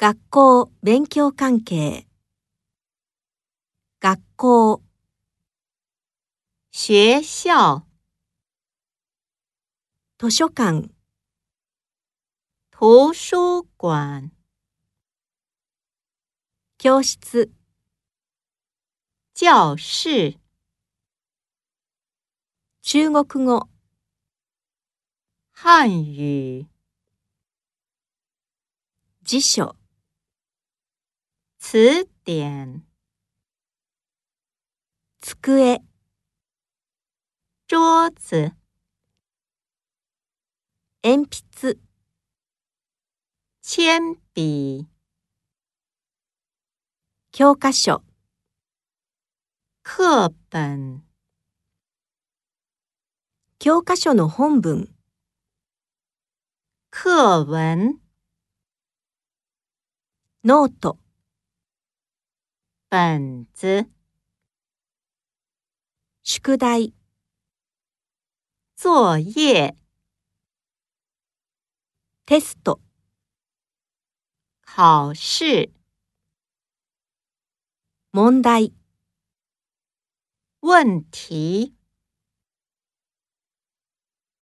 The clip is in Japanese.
学校勉強関係。学校。学校、図書館。图书馆、教室。教室、中国語。汉语、辞書词典、机。桌子、鉛筆。铅笔、教科書。课本、教科書の本文。课文、ノート本子、宿題。作业、テスト。考试、問題。问题。